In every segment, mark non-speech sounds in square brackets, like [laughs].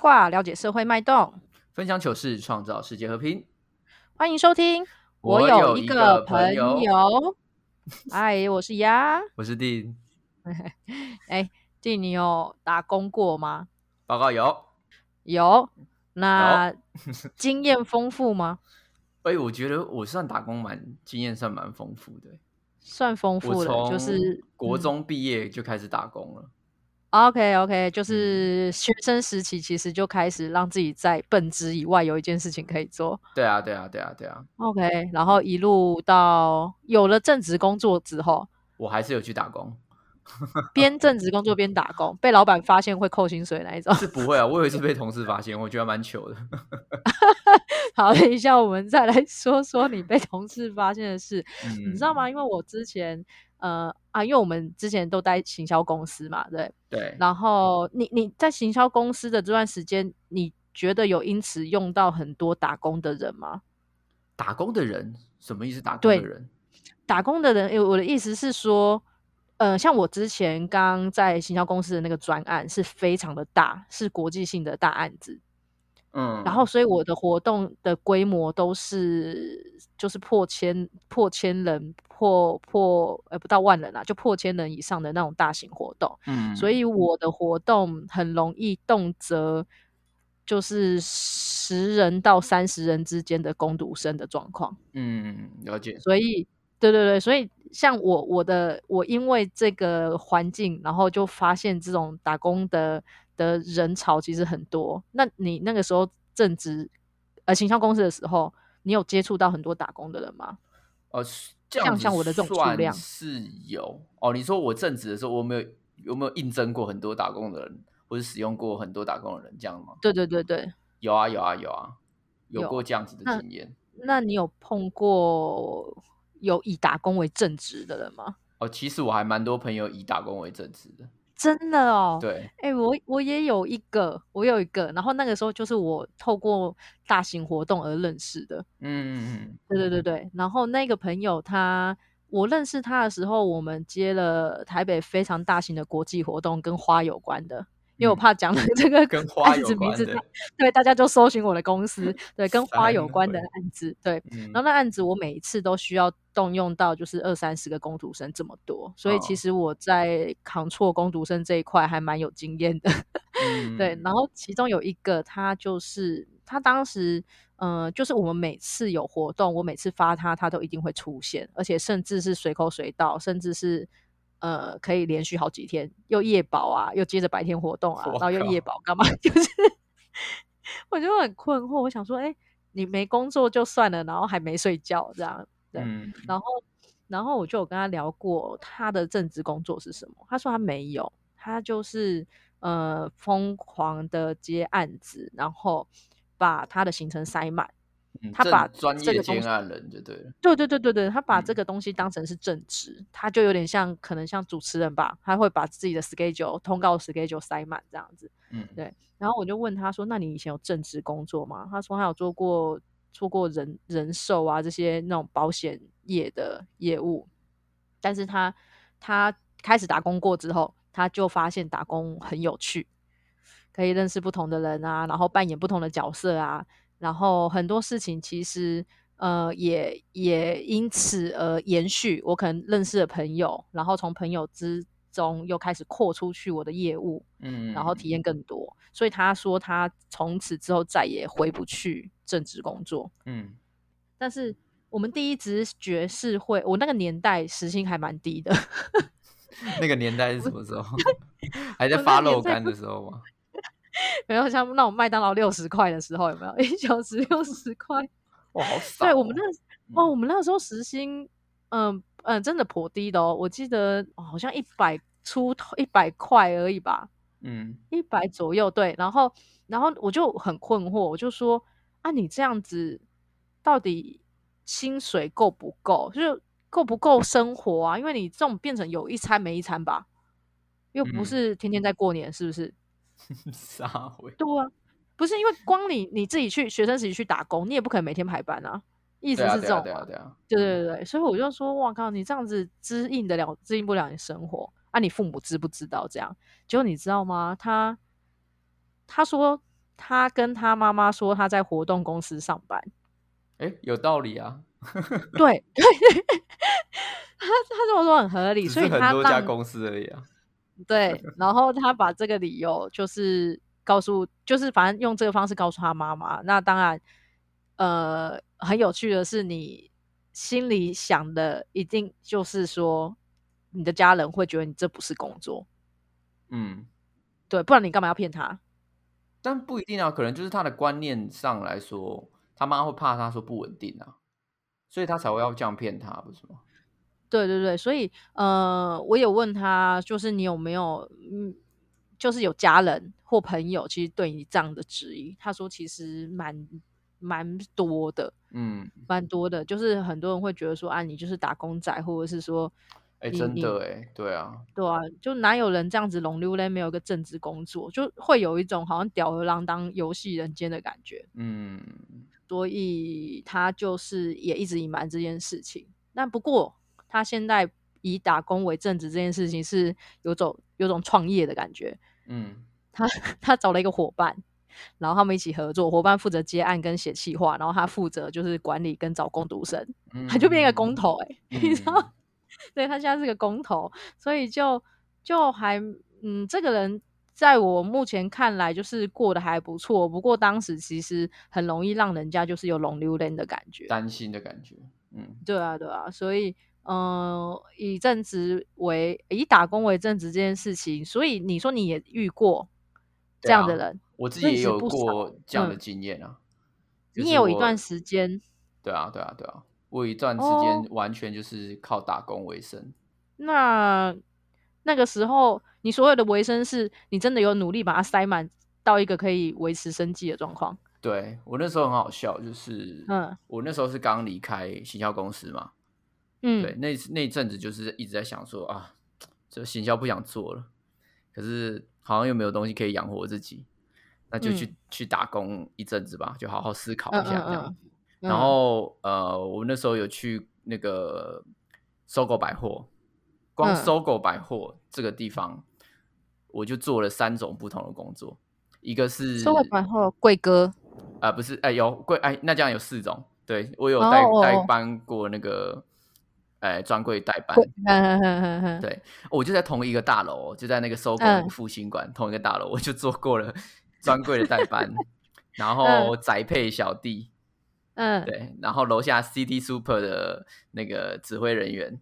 透过八卦了解社会脉动，分享糗事，创造世界和平。欢迎收听。我有有一个个朋朋友友，[laughs] 嗨，我是鸭。我是丁，[laughs] 哎，弟，你有打工过吗？报告有。有。那 [laughs] 经验丰富吗？哎、我觉得我算打工蛮经验算蛮丰富的。算丰富的，就是嗯国中毕业就开始打工了。OK OK，就嗯是学生时期其实就开始让自己在本职以外有一件事情可以做。对啊，对啊，对啊，对啊，OK，然后一路到有了正职工作之后，我还是有去打工。[laughs] 边正职工作边打工，被老板发现会扣薪水那一种。是不会啊，我有一次被同事发现，我觉得蛮糗的。[laughs] 好，等一下我们再来说说你被同事发现的事。[laughs] 嗯，你知道？吗？因为我之前呃啊，因为我们之前都待行销公司嘛，对。对，然后你你在行销公司的这段时间，你觉得有因此用到很多打工的人吗？打工的人什么意思？打工的人打工的人，诶我的意思是说，呃，像我之前刚在行销公司的那个专案是非常的大，是国际性的大案子。嗯，然后，所以我的活动的规模都是就是破千、破千人、破破呃不到万人啊，就破千人以上的那种大型活动。嗯，所以我的活动很容易动辄就是十人到三十人之间的攻读生的状况。嗯，了解。所以，对对对，所以像我我的我因为这个环境，然后就发现这种打工的的人潮其实很多。那你那个时候正值呃行销公司的时候，你有接触到很多打工的人吗？哦，是这像样子像我的这种数量是有哦。你说我正职的时候，我有没有有没有应征过很多打工的人，或者使用过很多打工的人，这样吗？对对对对，有啊，有啊，有啊，有有过这样子的那经验。那你有碰过有以打工为正职的人吗？哦，其实我还蛮多朋友以打工为正职的。真的哦，对，哎、我我也有一个，我有一个，然后那个时候就是我透过大型活动而认识的。嗯嗯对对对对，然后那个朋友他，我认识他的时候，我们接了台北非常大型的国际活动，跟花有关的。因为我嗯怕讲了这个跟 [laughs] 花案子名字，对大家就搜寻我的公司，对，跟花有三关的案子，对。嗯，然后那案子我每一次都需要动用到就是二三十个工读生这么多，所以其哦实我在扛错工读生这一块还蛮有经验的。嗯 [laughs] 对，然后其中有一个他就是他当时，呃，就是我们每次有活动，我每次发他，他都一定会出现，而且甚至是随口随到，甚至是呃可以连续好几天，又夜保啊，又接着白天活动啊，然后又夜保干嘛？[laughs] 就是我就很困惑，我想说，哎、你没工作就算了，然后还没睡觉这样，对，嗯然后，然后我就有跟他聊过他的正职工作是什么，他说他没有，他就是呃疯狂的接案子，然后把他的行程塞满。嗯他把专业这个东西兼案人就对了。对对对对对，他把这嗯个东西当成是正职，他就有点像可能像主持人吧，他会把自己的 schedule 通告 schedule 塞满这样子。嗯，对然后我就问他说：“那你以前有正职工作吗？”他说他有做过做过人人寿啊这些那种保险业的业务，但是他他开始打工过之后，他就发现打工很有趣，可以认识不同的人啊，然后扮演不同的角色啊，然后很多事情其实呃也也因此而延续。我可能认识了朋友，然后从朋友之中又开始扩出去我的业务，嗯，然后体验更多。所以他说他从此之后再也回不去正职工作。嗯，但是我们第一直觉是会，我那个年代时薪还蛮低的，[laughs] 那个年代是什么时候？还在发肉干的时候吗？[laughs] 没有像那种麦当劳六十块的时候，有没有 [laughs] 一小时六十块？[laughs] 哇，好少哦。对我们那哦，嗯我们那时候时薪，嗯嗯，真的颇低的哦。我记得、哦好像一百出头，一百块而已吧。嗯一百左右，对，然后然后我就很困惑，我就说啊，你这样子到底薪水够不够？就是够不够生活啊？因为你这种变成有一餐没一餐吧，又不嗯是天天在过年，是不是？[laughs] 撒回。对啊，不是因为光你你自己去学生时期去打工，你也不可能每天排班啊，意思是这种嘛对啊，对啊。对对对对，所以我就说，哇靠，你这样子支应得了，支应不了你生活啊？你父母知不知道这样？结果你知道吗？他他说他跟他妈妈说他在活动公司上班，哎，有道理啊。对对，[laughs] [laughs] 他他这么说很合理，所以很多家公司而已啊。[laughs] 对，然后他把这个理由就是告诉，就是反正用这个方式告诉他妈妈。那当然，呃，很有趣的是，你心里想的一定就是说，你的家人会觉得你这不是工作。嗯，对，不然你干嘛要骗他？但不一定啊，可能就是他的观念上来说，他妈会怕他说不稳定啊。所以他才会要这样骗他，不是吗？对对对，所以呃，我有问他，就是你有没有嗯，就是有家人或朋友，其实对你这样的质疑，他说其实蛮蛮多的，嗯，蛮多的，就是很多人会觉得说，啊，你就是打工仔，或者是说，哎，真的哎，对啊，对啊，就哪有人这样子龙溜嘞，没有一个正职工作，就会有一种好像吊儿郎当游戏人间的感觉，嗯。所以他就是也一直隐瞒这件事情。但不过他现在以打工为正职这件事情是有种有种创业的感觉。嗯，[laughs] 他他找了一个伙伴，然后他们一起合作。伙伴负责接案跟写企划，然后他负责就是管理跟找工读生。他就变一个工头哎，[laughs] 你知道？[laughs] 对他现在是个工头，所以就就还嗯，这个人。在我目前看来，就是过得还不错。不过当时其实很容易让人家就是有龙溜人的感觉，担心的感觉。嗯，对啊，对啊。所以，嗯，以正职为以打工为正职这件事情，所以你说你也遇过这样的人，我自己也有过这样的经验啊。你也有一段时间，对啊，对啊，对啊，我有一段时间完全就是靠打工为生。那那个时候。你所有的维生是你真的有努力把它塞满到一个可以维持生计的状况？对我那时候很好笑，就是嗯，我那时候是刚离开行销公司嘛，嗯，对，那那阵子就是一直在想说啊，这行销不想做了，可是好像又没有东西可以养活自己，那就去去打工一阵子吧，就好好思考一下这样。然后呃，我那时候有去那个搜狗百货，光搜狗百货这个地方。我就做了三种不同的工作，一个是搜狗百货贵哥？啊，不是哎有贵哎，那这样有四种，对我有代代班过那个哎专柜代班，对，我就在同一个大楼，就在那个收购复兴馆同一个大楼，我就做过了专柜的代班，[laughs] 然后宅配小弟，嗯，对，然后楼下 CD Super 的那个指挥人员，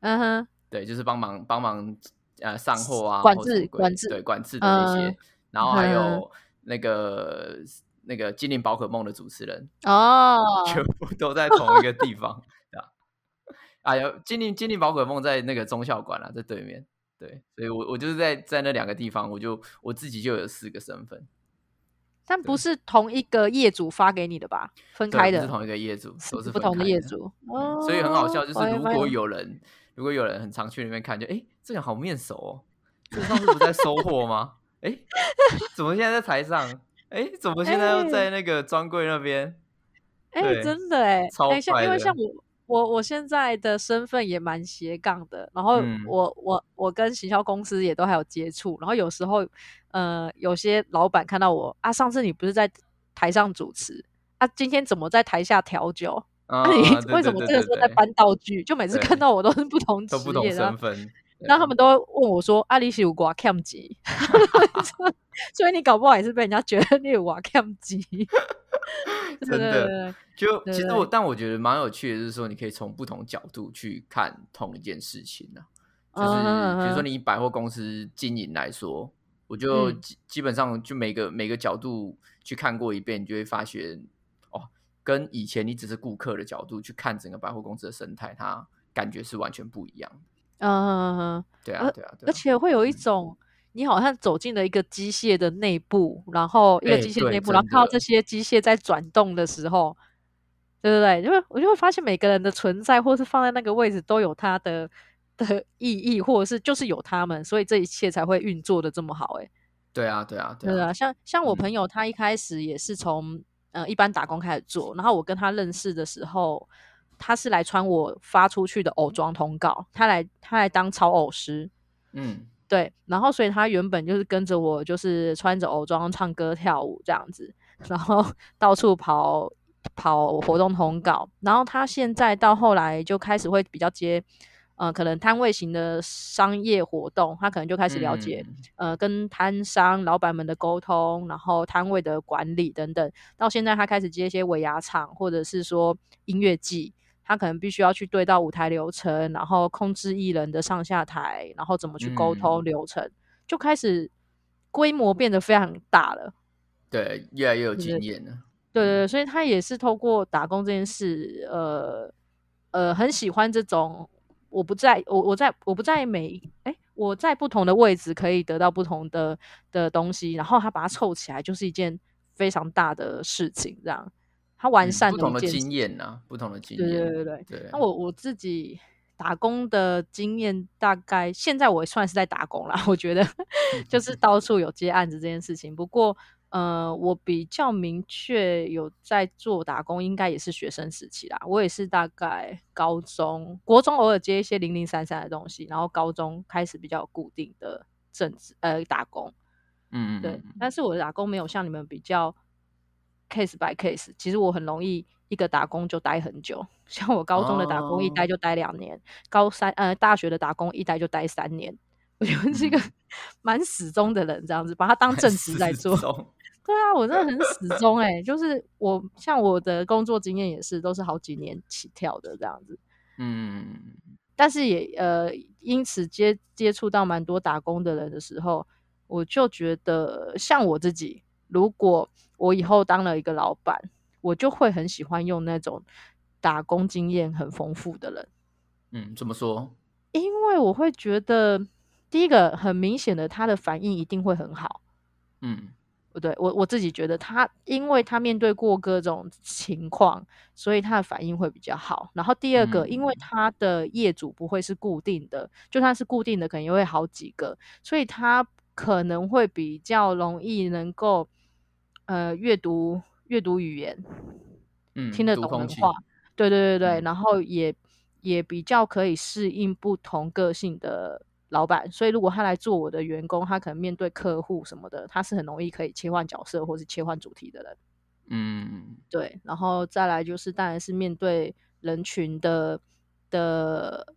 嗯哼，对，就是帮忙帮忙。呃，上货啊，管制管制，对管制的那些，然后还有。那个那个精灵宝可梦的主持人哦，全。部都在同一个地方？哎呦，精灵精灵宝可梦在那个中校馆啊，在对面，对，所以我我就是在在那两个地方，我就我自己就有四个身份，但不是同一个业主发给你的吧？分开的，是同一个业主，都是不同的业主，所以很好笑，就是如果有人。如果有人很常去那边看，就哎，这个好面熟哦，这上次不在收货吗？哎，怎么现在在台上？哎，怎么现在又在那个专柜那边？哎，真的哎，超像因为像我我我现在的身份也蛮斜杠的，然后我我我跟行销公司也都还有接触，然后有时候呃，有些老板看到我啊，上次你不是在台上主持啊，今天怎么在台下调酒？那 [laughs] 你为什么这个时候在搬道具？就每次看到我都是不同职业身份，然后他们都问我说：“阿里西有挂 cam 机？”所以你搞不好也是被人家觉得你有瓦 cam 机。[laughs] [laughs] 真的，就其实我，但我觉得蛮有趣的，就是说你可以从不同角度去看同一件事情呢。就是比如说你百货公司经营来说，我就基基本上就每个每个角度去看过一遍，你就会发现哦。跟以前你只是顾客的角度去看整个百货公司的生态，它感觉是完全不一样的。嗯，对啊，对啊，而且会有一种你好像走进了一个机械的内部，然后一个机械内部，然后看到这些机械在转动的时候，对不对？因为我就会发现每个人的存在，或是放在那个位置，都有它的的意义，或者是就是有他们，所以这一切才会运作的这么好。哎，对啊，对啊，对啊，像像我朋友，他一开始也是从。呃，一般打工开始做，然后我跟他认识的时候，他是来穿我发出去的偶装通告，他来他来当超偶师，嗯，对，然后所以他原本就是跟着我，就是穿着偶装唱歌跳舞这样子，然后 [laughs] 到处跑跑活动通告。然后他现在到后来就开始会比较接，呃，可能摊位型的商业活动，他可能就开始了解，呃，跟摊商老板们的沟通，然后摊位的管理等等。到现在他开始接一些尾牙场，或者是说音乐季。他可能必须要去对到舞台流程，然后控制艺人的上下台，然后怎么去沟通流程，就开始规模变得非常大了。对，越来越有经验了。对对对，所以他也是透过打工这件事，呃呃，很喜欢这种我不在我我在我不在每哎我在不同的位置可以得到不同的的东西，然后他把它凑起来，就是一件非常大的事情，这样。他完善不同的经验呐，不同的经验。对对对对。那我我自己打工的经验，大概现在我算是在打工啦。[laughs] 我觉得就是到处有接案子这件事情。不过，呃，我比较明确有在做打工，应该也是学生时期啦。我也是大概高中、国中偶尔接一些零零散散的东西，然后高中开始比较固定的正职呃打工。嗯嗯。对，但是我的打工没有像你们比较。Case by case，其实我很容易一个打工就待很久，像我高中的打工一待就待两年，高三呃大学的打工一待就待三年，我觉得是一个 [laughs] 蛮始终的人，这样子把它当正职在做。对啊，我真的很始终哎，就是我像我的工作经验也是都是好几年起跳的这样子。嗯，但是也呃因此接接触到蛮多打工的人的时候，我就觉得像我自己。如果我以后当了一个老板，我就会很喜欢用那种打工经验很丰富的人。嗯，怎么说？因为我会觉得，第一个很明显的，他的反应一定会很好。嗯，不对，我我自己觉得他，因为他面对过各种情况，所以他的反应会比较好。然后第二个，因为他的业主不会是固定的，就算是固定的，可能也会好几个，所以他可能会比较容易能够。呃，阅读阅读语言，嗯，听得懂的话，对对对对，然后也也比较可以适应不同个性的老板，所以如果他来做我的员工，他可能面对客户什么的，他是很容易可以切换角色或是切换主题的人，嗯，对，然后再来就是当然是面对人群的的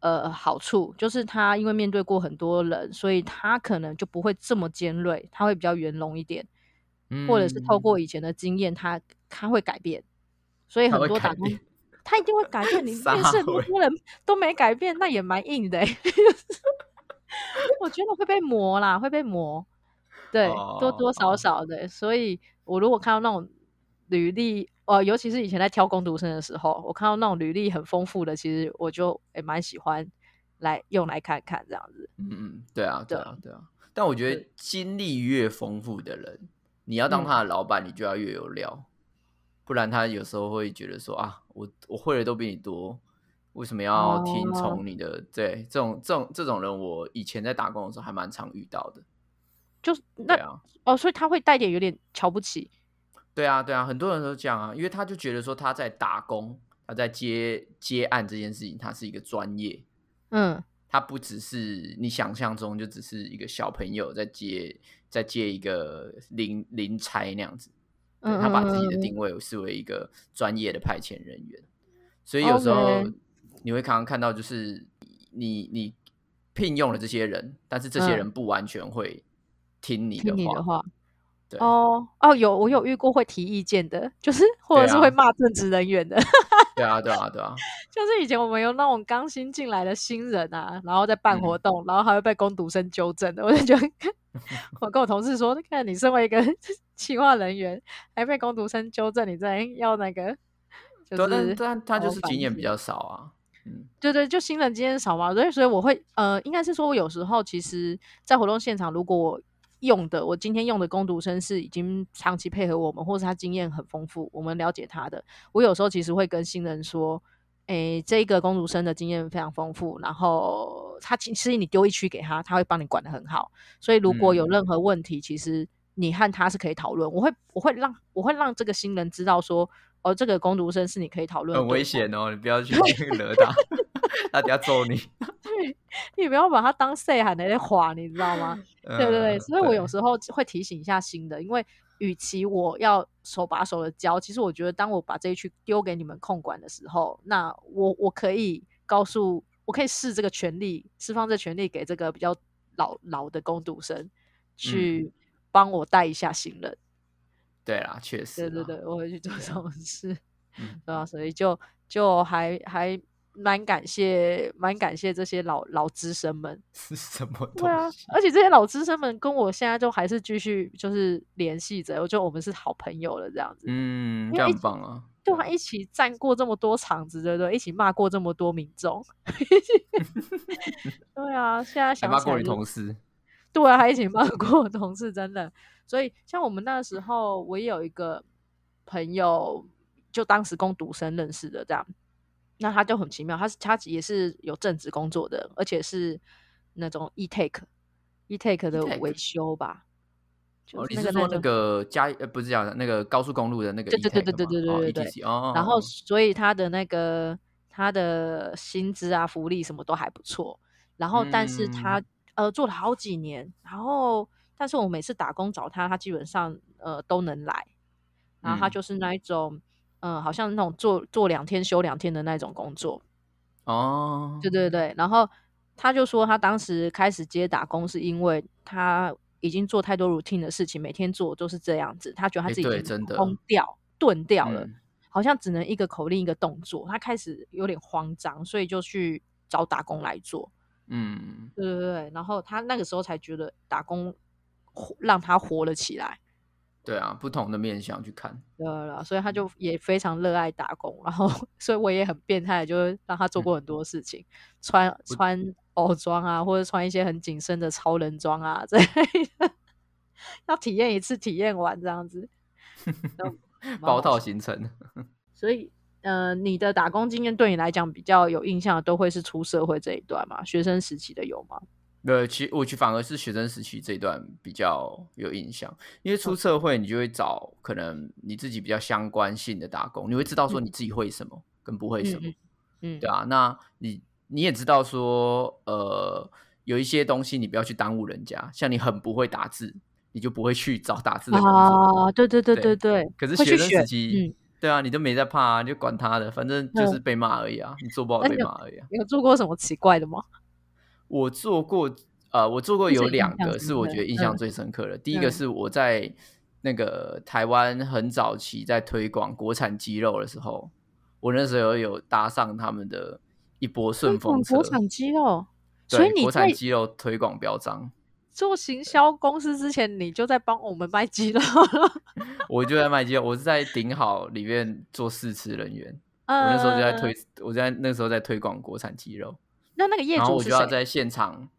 呃好处，就是他因为面对过很多人，所以他可能就不会这么尖锐，他会比较圆融一点。或者是透过以前的经验，他他会改变，所以很多打工他一定会改变。[laughs] 你面试很多人都没改变，那也蛮硬的。[laughs] 我觉得会被磨啦，会被磨，对，多多少少的。所以我如果看到那种履历，呃，尤其是以前在挑工读生的时候，我看到那种履历很丰富的，其实我就也蛮喜欢来用来看看这样子。嗯嗯，对啊，对啊，对啊。但我觉得经历越丰富的人。你要当他的老板，你就要越有料，不然他有时候会觉得说啊，我我会的都比你多，为什么要听从你的？对，这种这种这种人，我以前在打工的时候还蛮常遇到的。就是那哦，所以他会带点有点瞧不起。对啊，对啊，很多人都这样啊，因为他就觉得说他在打工，他在接接案这件事情，他是一个专业。嗯。他不只是你想象中就只是一个小朋友在接在接一个零零差那样子，他把自己的定位视为一个专业的派遣人员，所以有时候你会常常看到，就是你你聘用了这些人，但是这些人不完全会听你的话。对。哦哦，有我有遇过会提意见的，就是或者是会骂正职人员的。对啊对啊对啊，[laughs] 就是以前我们有那种刚新进来的新人啊，然后在办活动，然后还会被工读生纠正的，我就觉得，[laughs] 我跟我同事说，看你身为一个 [laughs] 企划人员，还被工读生纠正，你在要那个，就是但他就是经验比较少啊。嗯，对对，就新人经验少嘛，所以所以我会呃，应该是说我有时候其实，在活动现场，如果我用的我今天用的攻读生是已经长期配合我们，或者他经验很丰富，我们了解他的。我有时候其实会跟新人说：“诶，这个攻读生的经验非常丰富，然后他其实你丢一区给他，他会帮你管得很好。所以如果有任何问题，其实你和他是可以讨论。我会我会让我会让这个新人知道说，哦，这个攻读生是你可以讨论，很危险哦，你不要去惹他，[laughs] 他等下揍你。[laughs] 对，你不要把他当 say 喊的在划，你知道吗？对对对，所以我有时候会提醒一下新的，因为与其我要手把手的教，其实我觉得当我把这一区丢给你们控管的时候，那我我可以告诉，我可以试这个权利，释放这权利给这个比较老老的攻读生去帮我带一下新人。对啦，确实。对对对，我会去做这种事，对啊？所以就就还还蛮感谢，蛮感谢这些老老资深们。是 [laughs] 什么？对啊，而且这些老资深们跟我现在就还是继续就是联系着，我觉得我们是好朋友了，这样子。嗯，这样棒啊！对啊，一起站过这么多场子，对不对？一起骂过这么多民众。[laughs] [laughs] 对啊，现在想骂过你同事。[laughs] 对啊，还一起骂过同事，真的。所以，像我们那时候，我也有一个朋友，就当时攻读生认识的，这样，那他就很奇妙，他是他也是有正职工作的，而且是那种 e take e take 的维修吧。哦，你是说那个加呃，不是讲那个高速公路的那个？对对对对对对对对。哦。然后，所以他的那个他的薪资啊、福利什么都还不错。然后，但是他呃做了好几年，然后。但是我每次打工找他，他基本上呃都能来，然后他就是那一种，嗯，好像那种做做两天休两天的那种工作。哦，对对对，然后他就说他当时开始接打工是因为他已经做太多 routine 的事情，每天做都是这样子，他觉得他自己已经空掉、钝掉了，好像只能一个口令一个动作，他开始有点慌张，所以就去找打工来做。嗯，对对对，然后他那个时候才觉得打工。让他活了起来，对啊，不同的面相去看，对了，所以他就也非常热爱打工，然后 [laughs] 所以我也很变态，就是让他做过很多事情，穿穿偶装啊，或者穿一些很紧身的超人装啊这类的，[laughs] 要体验一次，体验完这样子，[laughs] 包套行程。所以，呃，你的打工经验对你来讲比较有印象的，都会是出社会这一段嘛？学生时期的有吗？对，其我其反而是学生时期这一段比较有印象，因为出社会你就会找可能你自己比较相关性的打工，你会知道说你自己会什么跟不会什么，嗯，对啊，那你你也知道说，呃，有一些东西你不要去耽误人家，像你很不会打字，你就不会去找打字的工作，啊，对对对对对，可是学生时期，对啊，你都没在怕啊，就管他的，反正就是被骂而已啊，你做不好被骂而已啊。有做过什么奇怪的吗？我做过，呃，我做过有两个是我觉得印象最深刻的。第一个是我在那个台湾很早期在推广国产鸡肉的时候，我那时候有搭上他们的一波顺风车。国产鸡肉，所以你国产鸡肉推广标章。做行销公司之前，你就在帮我们卖鸡肉。[laughs] 我就在卖鸡肉，我是在顶好里面做试吃人员。我那时候就在推，我在那时候在推广国产鸡肉。那那个业主，然后我就要在现场，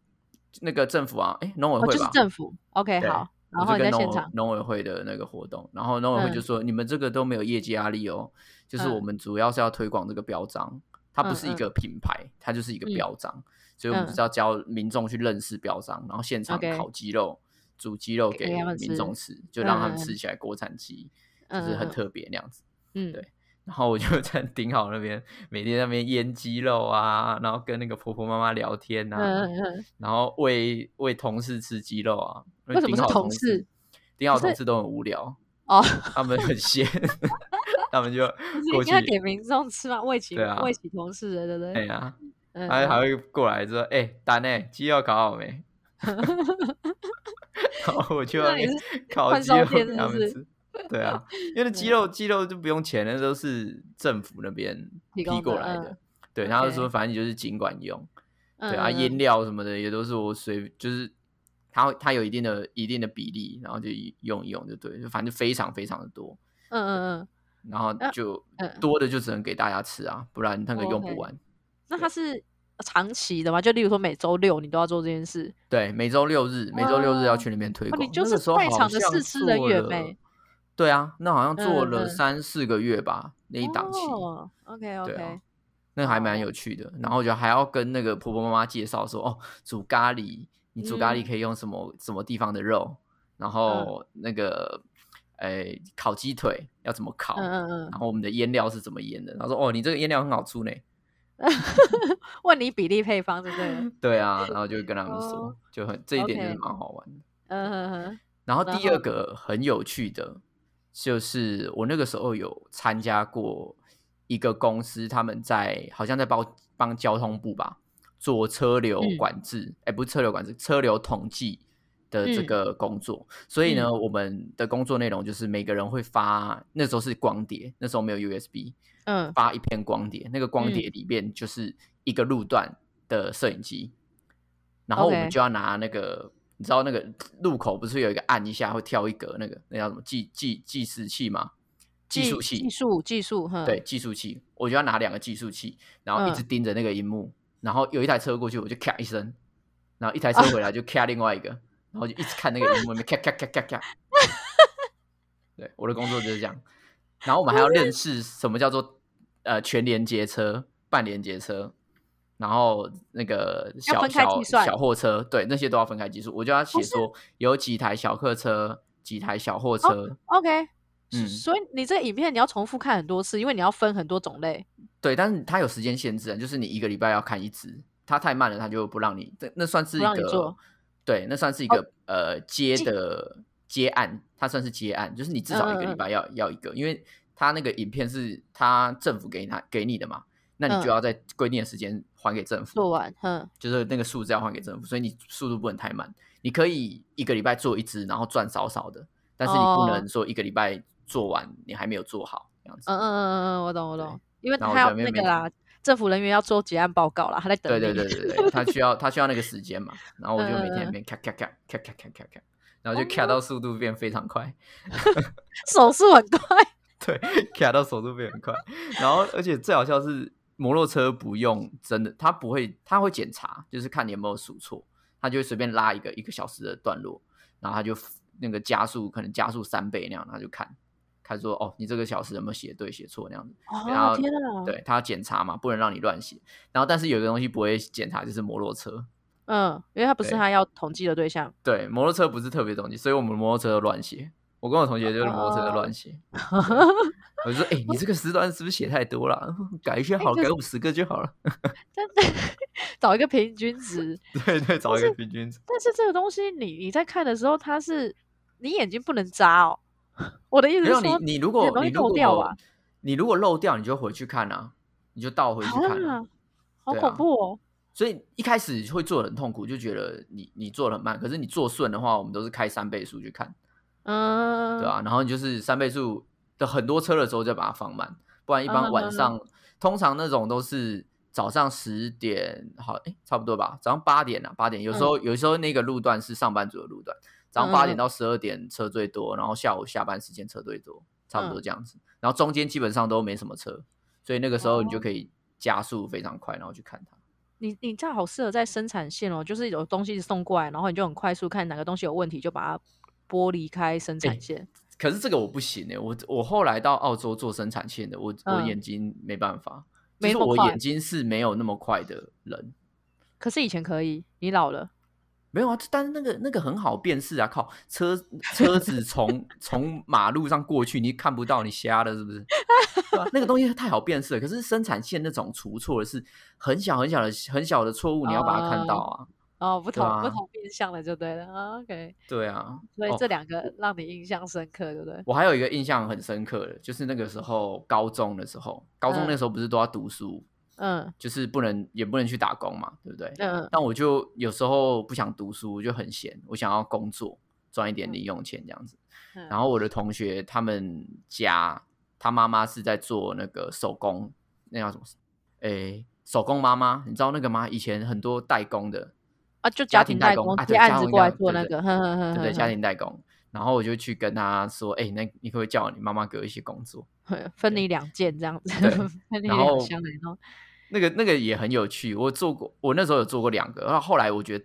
那个政府啊，哎，农委会吧，就是政府，OK，好，然后在现场，农委会的那个活动，然后农委会就说，你们这个都没有业绩压力哦，就是我们主要是要推广这个标章，它不是一个品牌，它就是一个标章，所以我们是要教民众去认识标章，然后现场烤鸡肉、煮鸡肉给民众吃，就让他们吃起来国产鸡，就是很特别那样子，嗯，对。然后我就在 [laughs] 顶好那边，每天那边腌鸡肉啊，然后跟那个婆婆妈妈聊天呐，然后喂喂同事吃鸡肉啊。为什么是同事？顶好同事都很无聊哦，他们很闲，他们就 [laughs] 过去给民众吃嘛，喂起喂起同事的，对不对？对呀，还还会过来说：“哎，丹内？鸡肉烤好没？” [laughs] 然后我就要烤鸡肉给他们吃。对啊，[laughs] 因为鸡肉鸡肉就不用钱，那都是政府那边批过来的。对，然后说反正你就是尽管用。对啊，腌料什么的也都是我随，就是它它有一定的一定的比例，然后就用一用就对，就反正非常非常的多。嗯嗯嗯。然后就多的就只能给大家吃啊，不然那个用不完。那它是长期的吗？就例如说每周六你都要做这件事？对，每周六日，每周六日要去那边推广。你就是在场的试吃人员呗。对啊，那好像做了三四个月吧，那一档期。OK OK，那还蛮有趣的。然后就还要跟那个婆婆妈妈介绍说，哦，煮咖喱，你煮咖喱可以用什么什么地方的肉，然后那个哎，烤鸡腿要怎么烤？嗯嗯嗯。然后我们的腌料是怎么腌的？他说：“哦，你这个腌料很好出呢。” [laughs] 问你比例配方，对不对？对啊，然后就跟他们说，就很这一点就是蛮好玩的。嗯哼哼。然后第二个很有趣的，就是我那个时候有参加过一个公司，他们在好像在帮帮交通部吧做车流管制，哎，不是车流管制，车流统计的这个工作。所以呢，我们的工作内容就是每个人会发，那时候是光碟，那时候没有 USB，嗯，发一片光碟，那个光碟里面就是一个路段的摄影机，然后我们就要拿那个。你知道那个路口不是有一个按一下会跳一格那个那叫什么计计计时器吗？计数器，计数计数，对，计数器，我就要拿两个计数器，然后一直盯着那个荧幕，然后有一台车过去，我就咔一声，然后一台车回来就咔另外一个，然后就一直看那个荧幕咔咔咔咔咔。[laughs] 对，我的工作就是这样。然后我们还要认识什么叫做呃全连接车、半连接车。然后那个小小小货车，对那些都要分开计数。我就要写说有几台小客车，几台小货车。OK，嗯，所以你这个影片你要重复看很多次，因为你要分很多种类。对，但是它有时间限制，就是你一个礼拜要看一支，它太慢了，它就不让你。这那算是一个，对，那算是一个呃接的接案，它算是接案，就是你至少一个礼拜要要一个，因为它那个影片是他政府给他给你的嘛。那你就要在规定的时间还给政府做完，嗯，就是那个数字要还给政府，所以你速度不能太慢。你可以一个礼拜做一支，然后赚少少的，但是你不能说一个礼拜做完你还没有做好这样子。嗯嗯嗯嗯，我懂我懂，因为他要那个啦，政府人员要做结案报告啦，他在等。对对对对对，他需要他需要那个时间嘛，然后我就每天边咔咔咔咔咔咔咔咔，然后就卡到速度变非常快，[laughs] 手速很快，[laughs] 对，卡到手速变很快，然后而且最好笑是。摩托车不用真的，他不会，他会检查，就是看你有没有数错，他就会随便拉一个一个小时的段落，然后他就那个加速可能加速三倍那样，他就看，他说哦，你这个小时有没有写对写错那样子，哦然后对他要检查嘛，不能让你乱写。然后但是有一个东西不会检查，就是摩托车，嗯，因为他不是他要统计的对象，对，摩托车不是特别统计，所以我们摩托车都乱写。我跟我同学就是摩托车的乱写。我就说：“哎，你这个时段是不是写太多了？改一下好，改五十个就好了。找一个平均值。对对，找一个平均值。但是这个东西，你你在看的时候，它是你眼睛不能眨哦。[laughs] 我的意思是说，你你如果你漏掉啊，你如果漏掉，你就回去看啊，你就倒回去看啊。好恐怖哦！所以一开始会做的很痛苦，就觉得你你做的很慢。可是你做顺的话，我们都是开三倍速去看，嗯，对啊？然后你就是三倍速的。”很多车的时候就把它放慢，不然一般晚上通常那种都是早上十点，好哎，差不多吧，早上八点啊，八点有时候有时候那个路段是上班族的路段，早上八点到十二点车最多，然后下午下班时间车最多，差不多这样子，然后中间基本上都没什么车，所以那个时候你就可以加速非常快，然后去看它。你你这样好适合在生产线哦，就是有东西送过来，然后你就很快速看哪个东西有问题，就把它剥离开生产线。可是这个我不行哎，我我后来到澳洲做生产线的，我我眼睛没办法，就是我眼睛是没有那么快的人。可是以前可以，你老了没有啊？但是那个那个很好辨识啊！靠，车 [laughs] 车子从从马路上过去，你看不到，你瞎了是不是？那个东西太好辨识了。可是生产线那种出错的是很小很小的很小的错误，你要把它看到啊。哦，不同不同面向的就对了，OK。对啊，所以这两个让你印象深刻，对不对？我还有一个印象很深刻的，就是那个时候高中的时候，高中那时候不是都要读书，嗯，就是不能也不能去打工嘛，对不对？嗯。但我就有时候不想读书，我就很闲，我想要工作赚一点零用钱这样子。然后我的同学他们家，他妈妈是在做那个手工，那叫什么？诶，手工妈妈，你知道那个吗？以前很多代工的。啊，就家庭代工接案子过来做那个，对对，家庭代工。然后我就去跟他说：“哎，那你可不可以叫你妈妈给我一些工作，[laughs] 分你两件这样子？然后那个那个也很有趣。我做过，我那时候有做过两个。然后后来我觉得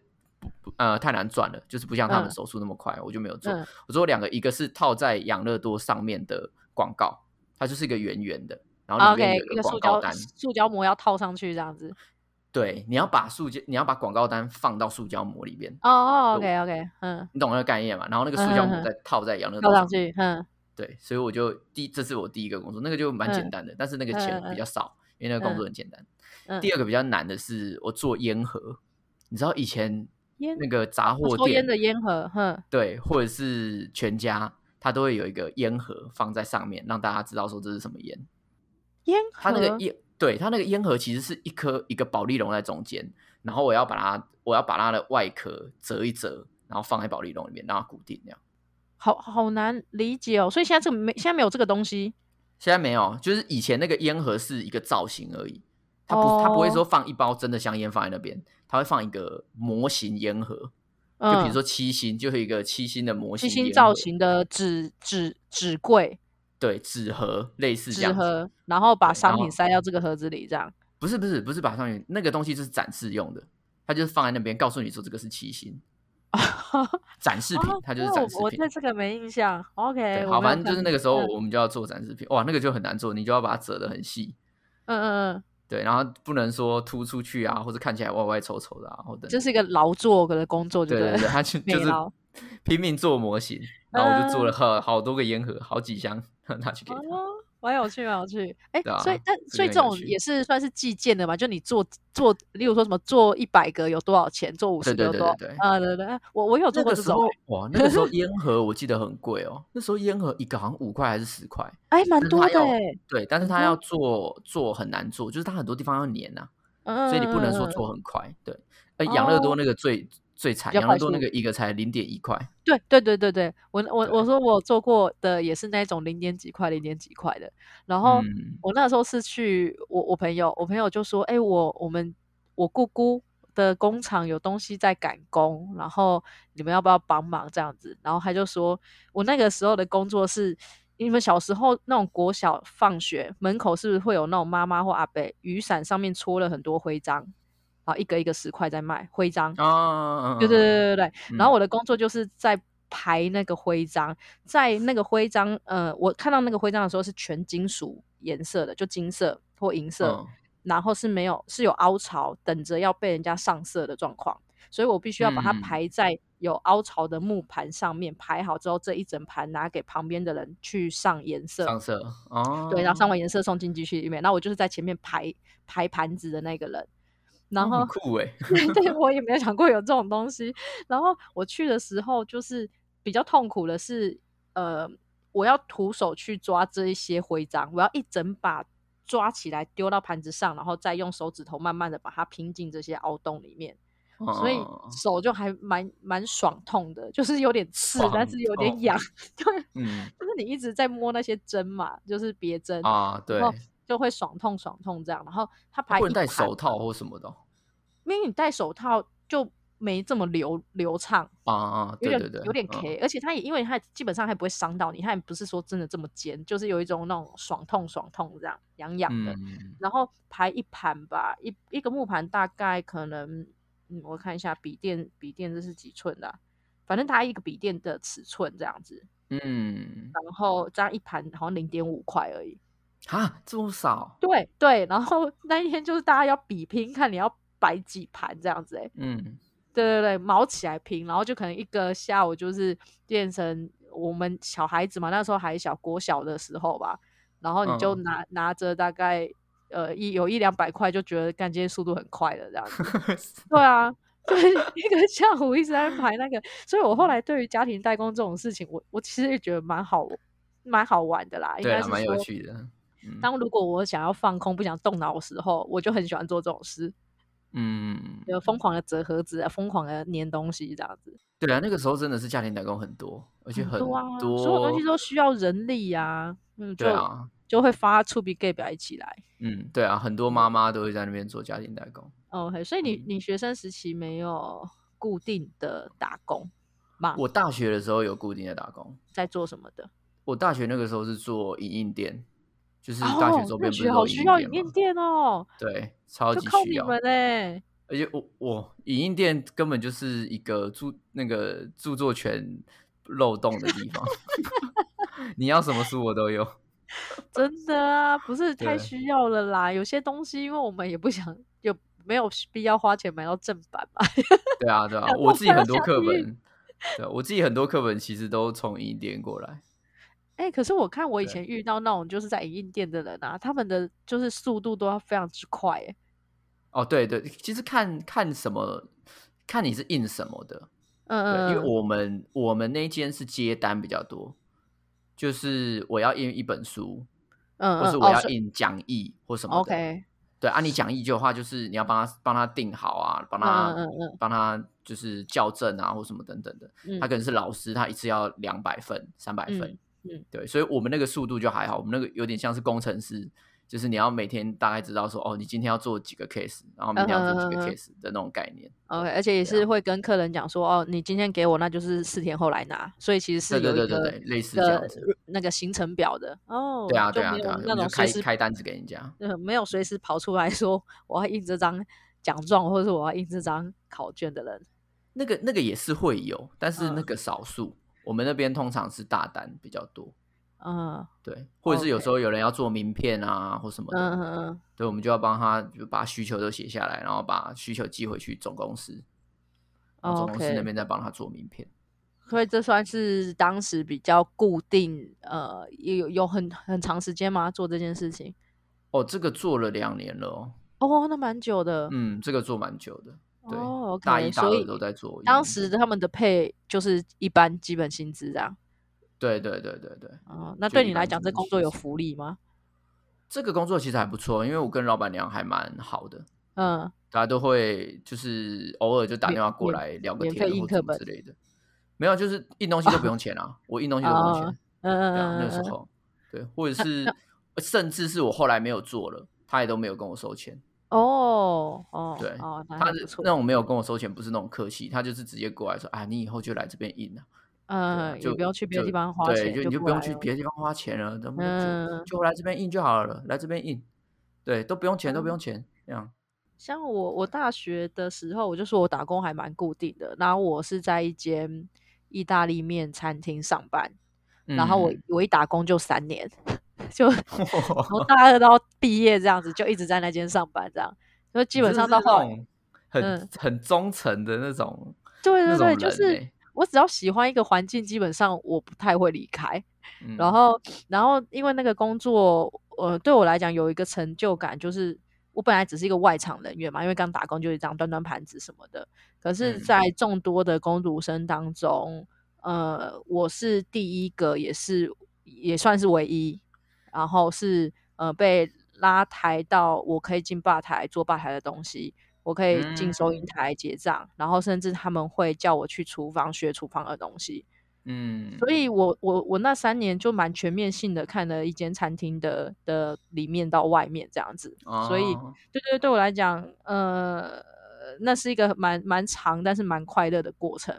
呃太难赚了，就是不像他们手速那么快，我就没有做。我做两个，一个是套在养乐多上面的广告，它就是一个圆圆的，然后里面有一个广告单，塑胶膜要套上去这样子。对，你要把塑胶，你要把广告单放到塑胶膜里边。哦哦，OK OK，嗯，你懂那个概念嘛？然后那个塑胶膜再套在养乐多上去，嗯，对，所以我就第这是我第一个工作，那个就蛮简单的，但是那个钱比较少，因为那个工作很简单。第二个比较难的是我做烟盒，你知道以前烟那个杂货抽烟店的烟盒，哼，对，或者是全家，它都会有一个烟盒放在上面，让大家知道说这是什么烟。烟它那个盒烟，对，它那个烟盒其实是一颗一个保利龙在中间，然后我要把它，我要把它的外壳折一折，然后放在保利龙里面，让它固定那样。好好难理解哦，所以现在这个没，现在没有这个东西。现在没有，就是以前那个烟盒是一个造型而已，它不，它不会哦说放一包真的香烟放在那边，它会放一个模型烟盒，就比如嗯说七星，就是一个七星的模型七星，造型的纸纸纸柜对，纸盒类似这纸样子。盒，然后把商品塞到这个盒子里，这样。不是不是不是把商品那个东西就是展示用的，它就是放在那边告诉你说这个是七星 [laughs] 展示品哦，它就是展示品我我对。这个没印象。OK，对，好，没有反正就是那个时候嗯我们就要做展示品，哇，那个就很难做，你就要把它折得很细，嗯嗯嗯，对，然后不能说凸出去啊，或者看起来歪歪丑丑的啊，或者这是一个劳作的工作，对了对对对，他就 [laughs] 就是劳拼命做模型，然后我就做了嗯好好多个烟盒，好几箱 [laughs] 拿去给他。哦，蛮有趣，蛮有趣。哎、所以但所以这种也是算是计件的嘛？就你做做，例如说什么做一百个有多少钱，做五十对个有多少？对对对对啊，对对对，我我有做过这种、欸，哇，[laughs] 那个时候烟盒我记得很贵哦，那时候烟盒一个好像五块还是十块，哎、蛮多的哎、对，但是很多它要做做很难做，就是它很多地方要粘呐、嗯，所以你不能说做很快。对，呃，养乐多哦那个最最惨，比较快速养乐多那个一个才零点一块。对对对对对，我我对我说我做过的也是那种零点几块、零点几块的。然后嗯我那时候是去我我朋友，我朋友就说：“哎、我我们我姑姑的工厂有东西在赶工，然后你们要不要帮忙这样子？”然后他就说：“我那个时候的工作是，你们小时候那种国小放学门口是不是会有那种妈妈或阿伯雨伞上面戳了很多徽章，然后一个一个十块在卖徽章？啊，对对对对对。嗯。然后我的工作就是在排那个徽章，在那个徽章，呃，我看到那个徽章的时候是全金属颜色的，就金色或银色，嗯。然后是没有是有凹槽，等着要被人家上色的状况，所以我必须要把它排在有凹槽的木盘上面，排好之后，这一整盘拿给旁边的人去上颜色，上色。哦，对，然后上完颜色送进机器里面，那我就是在前面排排盘子的那个人，然哦后很酷哎，对 [laughs] 我也没有想过有这种东西。然后我去的时候，就是比较痛苦的是，呃，我要徒手去抓这一些徽章，我要一整把抓起来丢到盘子上，然后再用手指头慢慢的把它拼进这些凹洞里面。所以哦手就还蛮蛮爽痛的，就是有点刺，但是有点痒。[laughs] 对，嗯就是你一直在摸那些针嘛，就是别针，啊，对然，后就会爽痛爽痛这样。然后它排不能戴手套或什么的哦因为你戴手套就没这么流流畅，啊啊，有点对对对，有点嗯 K，、而且它也因为它基本上还不会伤到你，它也不是说真的这么尖，就是有一种那种爽痛爽痛这样痒痒的。嗯然后排一盘吧，一一个木盘大概可能，嗯，我看一下笔电，笔电这是几寸的啊、反正它一个笔电的尺寸这样子，嗯，然后这样一盘好像零点五块而已。啊，这么少，对对，然后那一天就是大家要比拼，看你要摆几盘这样子、欸，嗯对对对，毛起来拼，然后就可能一个下午就是变成我们小孩子嘛，那时候还小，国小的时候吧，然后你就嗯拿、拿着大概呃一有一两百块，就觉得干这些速度很快的这样子。[laughs] 对啊，对，[laughs] 一个下午一直在排那个，所以我后来对于家庭代工这种事情，我我其实也觉得蛮好蛮好玩的啦，应该是蛮有说。趣的。嗯当如果我想要放空、不想动脑的时候，我就很喜欢做这种事，嗯，有疯狂的折盒子啊，疯狂的粘东西这样子。对啊，那个时候真的是家庭代工很多，而且很很多啊，所有东西都需要人力啊，嗯，就、对啊，就会发出笔 gay 表一起来。嗯，对啊，很多妈妈都会在那边做家庭代工。哦，嘿，所以你嗯你学生时期没有固定的打工吗？我大学的时候有固定的打工，在做什么的？我大学那个时候是做影印店，就是大学周边不是好需要影印店哦，对，超级需要。而且我我影印店根本就是一个著那个著作权漏洞的地方，[laughs] 你要什么书我都有。[laughs] 真的啊，不是太需要了啦。有些东西，因为我们也不想，有没有必要花钱买到正版嘛？对啊，对啊，[laughs] 我自己很多课本，对啊，我自己很多课本其实都从影印店过来。哎，可是我看我以前遇到那种就是在影印店的人啊，他们的就是速度都要非常之快，哎，哦，对对，其实看看什么，看你是印什么的，嗯嗯，因为嗯我们我们那间是接单比较多，就是我要印一本书，嗯嗯，或是我要印讲义或什么的。OK，对，啊，你讲义的话，就是你要帮他帮他定好啊，帮他、嗯嗯嗯。帮他就是校正啊，或什么等等的。嗯，他可能是老师，他一次要两百份、三百份，嗯嗯对，所以我们那个速度就还好，我们那个有点像是工程师，就是你要每天大概知道说，哦，你今天要做几个 case，然后明天要做几个 case 的那种概念。OK，而且也是会跟客人讲说，哦，你今天给我，那就是四天后来拿，所以其实是对有一个对对对对，类似这个样子。那个行程表的哦，对啊对啊对啊，那种开时开单子给人家。呃没有随时跑出来说我要印这张奖状，或者是我要印这张考卷的人。那个那个也是会有，但是那嗯个少数。我们那边通常是大单比较多，嗯对，或者是有时候有人要做名片啊或什么嗯的，嗯嗯，对，我们就要帮他就把需求都写下来，然后把需求寄回去总公司，然后总公司那边再帮他做名片。所以这算是当时比较固定，呃，有有很很长时间吗？做这件事情？哦，这个做了两年了哦，哦，那蛮久的。嗯，这个做蛮久的，对，大一大二都在做。当时他们的配就是一般基本薪资这样。对对对对对，哦，那对你来讲，这工作有福利吗？这个工作其实还不错，因为我跟老板娘还蛮好的，嗯，大家都会就是偶尔就打电话过来聊个天或什么之类的。没有，就是印东西都不用 [laughs] 钱啊，我印东西都不用钱。哦嗯嗯那时候，对，或者是甚至是我后来没有做了，他也都没有跟我收钱。哦哦，对他是那。种没有跟我收钱，不是那种客气，他就是直接过来说：“啊，你以后就来这边印啊。”对啊嗯，就不用去别的地方花对，钱，就你就不用去别的地方花钱了，咱们嗯就就来这边印就好了，来这边印，对，都不用钱，都不用钱，这样。像我，我大学的时候，我就说我打工还蛮固定的。然后我是在一间意大利面餐厅上班，然后我嗯我一打工就三年，就从 [laughs] 大二到毕业这样子，就一直在那间上班，这样，所以基本上到后来，很嗯很忠诚的那种对对对，就是欸我只要喜欢一个环境，基本上我不太会离开。嗯然后，然后因为那个工作，呃，对我来讲有一个成就感，就是我本来只是一个外场人员嘛，因为刚打工就是这样端端盘子什么的。可是，嗯在众多的工读生当中，呃，我是第一个，也是也算是唯一，然后是呃被拉抬到我可以进吧台做吧台的东西。我可以进收银嗯台结账，然后甚至他们会叫我去厨房学厨房的东西。嗯，所以我我我那三年就蛮全面性的看了一间餐厅的的里面到外面这样子，所以哦对对对我来讲，呃，那是一个蛮蛮长但是蛮快乐的过程。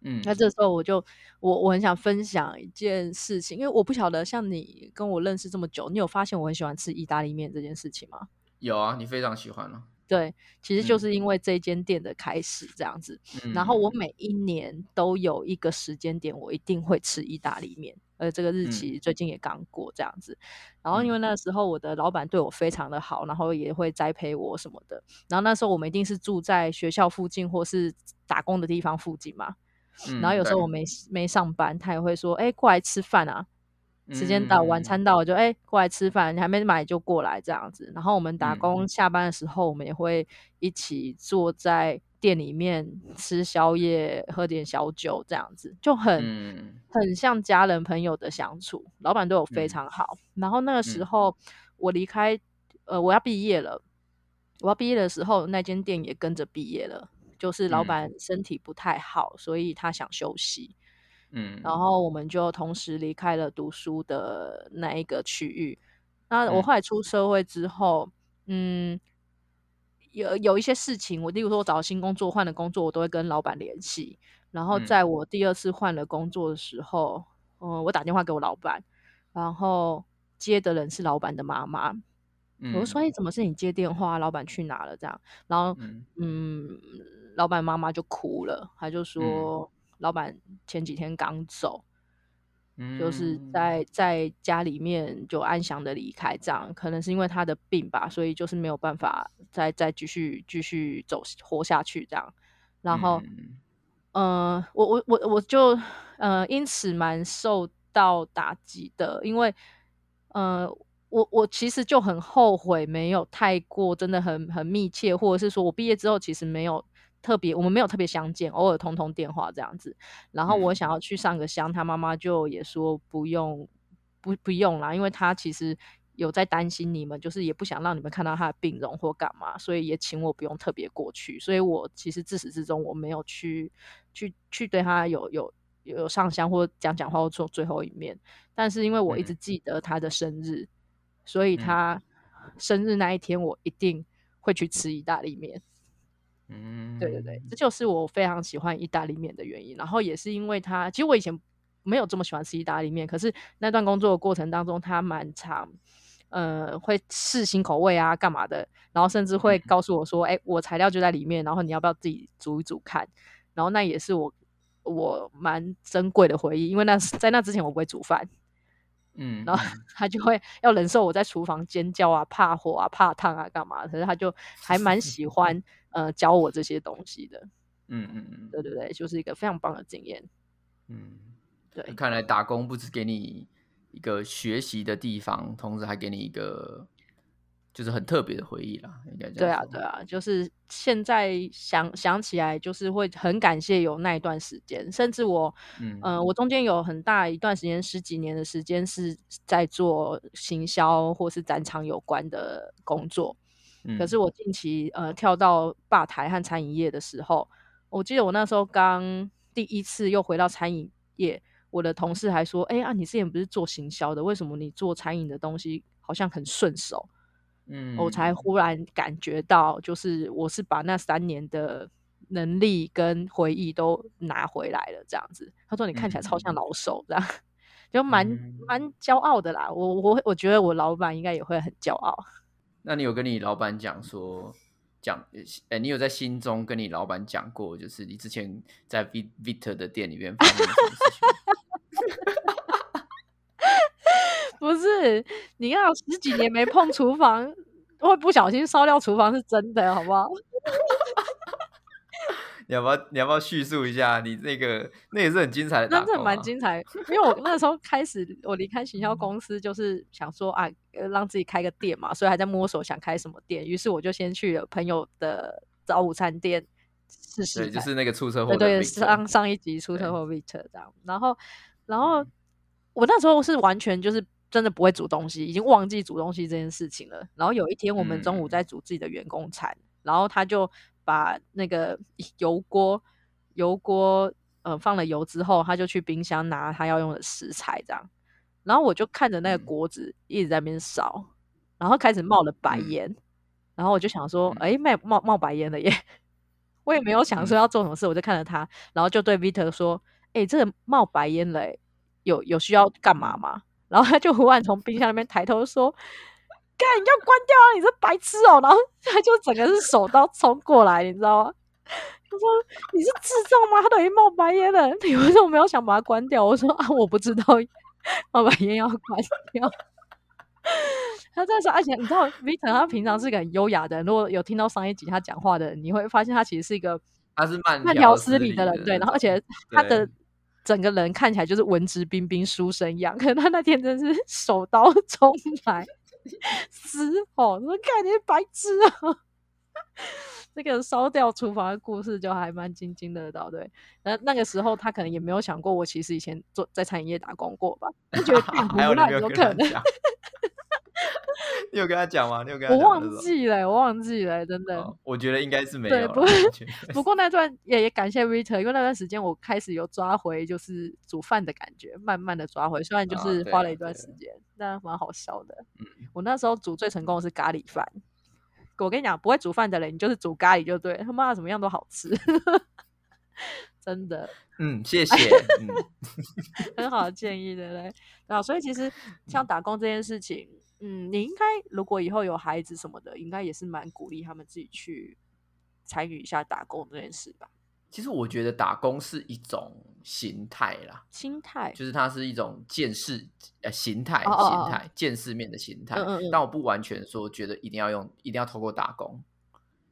嗯，那这时候我就我我很想分享一件事情，因为我不晓得像你跟我认识这么久，你有发现我很喜欢吃意大利面这件事情吗？有啊，你非常喜欢啊。对，其实就嗯是因为这间店的开始这样子，然后我嗯每一年都有一个时间点，我一定会吃意大利面，而这个日嗯期最近也刚过这样子。然后因嗯为那时候我的老板对我非常的好，然后也会栽培我什么的。然后那时候我们一定是住在学校附近或是打工的地方附近嘛。嗯然后有时候我没没上班，他也会说：“哎、过来吃饭啊。”时间到，晚嗯餐到，我就哎、过来吃饭，你还没买就过来这样子。然后我们打嗯工下班的时候，我们也会一起坐在店里面吃宵夜，喝点小酒这样子，就很、嗯很像家人朋友的相处。老板对我非嗯常好。然后那个时嗯候我离开，呃，我要毕业了。我要毕业的时候，那间店也跟着毕业了。就是老嗯板身体不太好，所以他想休息。嗯，然后我们就同时离开了读书的那一个区域。那我嗯后来出社会之后，嗯，有有一些事情，我例如说我找新工作、换了工作，我都会跟老板联系。然后嗯在我第二次换了工作的时候，嗯，我打电话给我老板，然后接的人是老板的妈妈。我就说：“哎、怎么是你接电话？老板去哪了？”这样，然后嗯嗯，老板妈妈就哭了，她就说：“老板前几天刚走，嗯，就是在在家里面就安详的离开，这样可能是因为他的病吧，所以就是没有办法再再继续继续走活下去这样。然后，嗯。我我我我就呃因此蛮受到打击的，因为呃，我我其实就很后悔没有太过真的很很密切，或者是说我毕业之后其实没有特别，我们没有特别相见，偶尔通通电话这样子。然后我想要去上个香，他妈妈就也说不用，不不用啦，因为他其实有在担心你们，就是也不想让你们看到他的病容或干嘛，所以也请我不用特别过去。所以我其实自始至终我没有去去去对他有有。有上香或讲讲话或做最后一面，但是因为我一直记得他的生日，所以他生日那一天我一定会去吃意大利面。嗯，对对对，这就是我非常喜欢意大利面的原因。然后也是因为他，其实我以前没有这么喜欢吃意大利面，可是那段工作的过程当中，他蛮长，呃，会试新口味啊，干嘛的，然后甚至会告诉我说：“哎，我材料就在里面，然后你要不要自己煮一煮看？”然后那也是我。我蛮珍贵的回忆，因为那在那之前我不会煮饭，嗯，然后他就会要忍受我在厨房尖叫啊、怕火啊、怕烫啊、干嘛，可是他就 [laughs] 还蛮喜欢呃教我这些东西的，嗯嗯嗯，对对对，就是一个非常棒的经验，嗯，对，看来打工不止给你一个学习的地方，同时还给你一个。就是很特别的回忆啦，应该对啊，对啊，就是现在想想起来，就是会很感谢有那一段时间，甚至我，嗯，我中间有很大一段时间，十几年的时间是在做行销或是展场有关的工作。可是我近期呃跳到吧台和餐饮业的时候，我记得我那时候刚第一次又回到餐饮业，我的同事还说：“哎啊，你之前不是做行销的，为什么你做餐饮的东西好像很顺手？”嗯，我才忽然感觉到，就是我是把那三年的能力跟回忆都拿回来了，这样子。他说你看起来超像老手，这样就蛮蛮骄傲的啦。我我我觉得我老板应该也会很骄傲。那你有跟你老板讲说，讲，哎，你有在心中跟你老板讲过，就是你之前在 V Vita 的店里面发生什么事情？[laughs] 不是，你要十几年没碰厨房，会不小心烧掉厨房是真的，好不好？[laughs] 你要不要你要不要叙述一下你那个那也是很精彩的，那真的蛮精彩。因为我那时候开始我离开行销公司，就是想说啊，让自己开个店嘛，所以还在摸索想开什么店。于是我就先去了朋友的早午餐店试试，对，就是那个出车祸，对上上一集出车祸 Victor 这样。然后然后我那时候是完全就是。真的不会煮东西，已经忘记煮东西这件事情了。然后有一天，我们中午在煮自己的员工餐，然后他就把那个 [laughs] 油锅油锅呃放了油之后，他就去冰箱拿他要用的食材，这样。然后我就看着那个锅子一直在那边烧，然后开始冒了白烟，然后我就想说，哎，冒冒冒白烟了耶！[laughs] 我也没有想说要做什么事，我就看着他，然后就对 Vita 说，哎，这个冒白烟了，有有需要干嘛吗？然后他就忽然从冰箱那边抬头说：“干，你要关掉啊！你是白痴哦！”然后他就整个是手刀冲过来，你知道吗？他说：“你是智障吗？他都已经冒白烟了，你为什么没有想把它关掉？”我说：“啊，我不知道冒白烟要关掉。[laughs] ”他在说，而且你知道，Victor 他平常是个很优雅的人。如果有听到上一集他讲话的人，你会发现他其实是一个他是慢慢条斯理的人，对。然后而且他的。整个人看起来就是文质彬彬、书生样，[laughs] 可能他那天真是手刀冲来，[laughs] 嘶吼说：“看你白痴啊！” [laughs] 这个烧掉厨房的故事就还蛮津津乐道，对。那那个时候他可能也没有想过，我其实以前做在餐饮业打工过吧？他觉得并不那有可能。[laughs] 你有跟他讲吗？你有跟他我忘记了，我忘记了，真的。我觉得应该是没有。不不过那段也也感谢 Rita，因为那段时间我开始有抓回就是煮饭的感觉，慢慢的抓回。虽然就是花了一段时间，但蛮好笑的。嗯，我那时候煮最成功的是咖喱饭。我跟你讲，不会煮饭的人，你就是煮咖喱就对，他妈怎么样都好吃。真的。嗯，谢谢。[laughs] 很好的建议，对不对？啊，所以其实像打工这件事情。嗯，你应该如果以后有孩子什么的，应该也是蛮鼓励他们自己去参与一下打工这件事吧。其实我觉得打工是一种形态啦，心态就是它是一种见识呃形态形态见世面的形态。但我不完全说觉得一定要用一定要透过打工，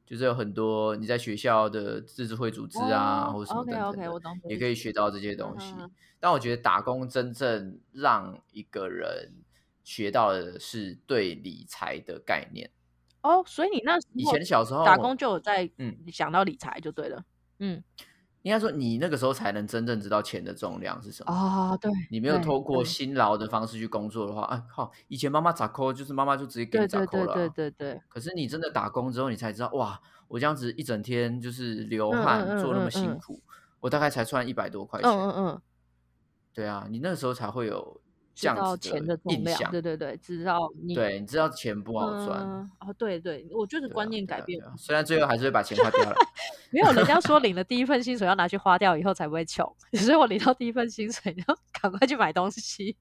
就是有很多你在学校的自治会组织啊，或者什么等等的，也可以学到这些东西。但我觉得打工真正让一个人学到的是对理财的概念。哦，所以你那以前小时候打工就有在嗯想到理财就对了，嗯。应该说，你那个时候才能真正知道钱的重量是什么啊？对，你没有透过辛劳的方式去工作的话，哎靠！以前妈妈咋扣，就是妈妈就直接给你咋扣了。对对对对。可是你真的打工之后，你才知道哇，我这样子一整天就是流汗做那么辛苦，我大概才赚一百多块钱。嗯嗯嗯。对啊，你那个时候才会有。知道钱的重量，对对对，知道你对，你知道钱不好赚哦，对对，我就是观念改变。虽然最后还是会把钱花掉了，[laughs] 没有人家说领了第一份薪水要拿去花掉，以后才不会穷。[laughs] 所以我领到第一份薪水，要 [laughs] 赶快去买东西，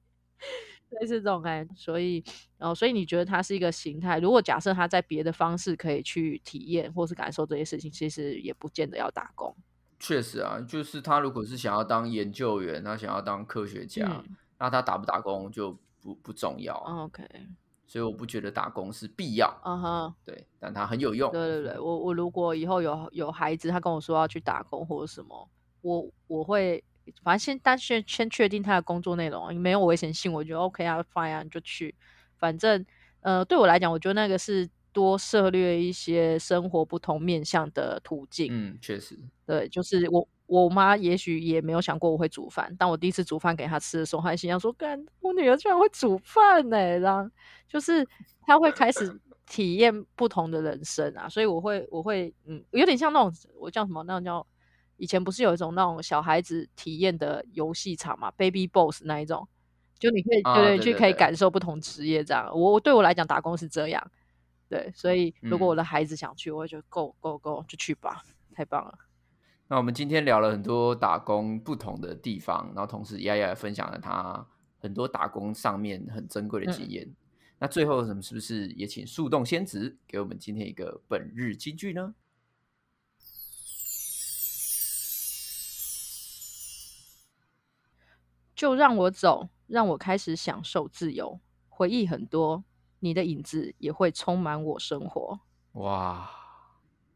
类似这种感觉。所以，然后，所以你觉得它是一个形态？如果假设他在别的方式可以去体验或是感受这些事情，其实也不见得要打工。确实啊，就是他如果是想要当研究员，他想要当科学家。那他打不打工就不不重要，OK，所以我不觉得打工是必要，嗯哼，对，但他很有用。对对对，我我如果以后有有孩子，他跟我说要去打工或者什么，我我会反正先但先先确定他的工作内容，没有危险性，我觉得 OK 啊，fine 啊，你就去。反正呃，对我来讲，我觉得那个是多涉略一些生活不同面向的途径。嗯，确实，对，就是我。我妈也许也没有想过我会煮饭，但我第一次煮饭给她吃的时候，还心想说：“干，我女儿居然会煮饭呢！”然后就是她会开始体验不同的人生啊，所以我会，我会，嗯，有点像那种我叫什么，那种叫以前不是有一种那种小孩子体验的游戏场嘛，Baby Boss 那一种，就你可以对对去可以感受不同职业这样。我对我来讲打工是这样，对，所以如果我的孩子想去，我会觉得够够够就去吧，太棒了。那我们今天聊了很多打工不同的地方，然后同时丫丫也分享了他很多打工上面很珍贵的经验。那最后，我们是不是也请树洞仙子给我们今天一个本日金句呢？就让我走，让我开始享受自由，回忆很多，你的影子也会充满我生活。哇！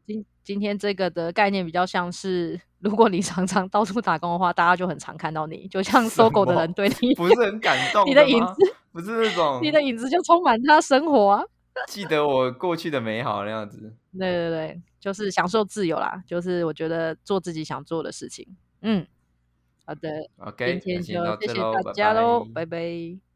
今今天这个的概念比较像是，如果你常常到处打工的话，大家就很常看到你，就像搜狗的人对你不是很感 [laughs] 动，你的影子不是那种，你的影子就充满他生活啊，记得我过去的美好那样子。[laughs] 对对对，就是享受自由啦，就是我觉得做自己想做的事情。嗯，好的，OK，今天就谢谢大家喽，拜拜拜。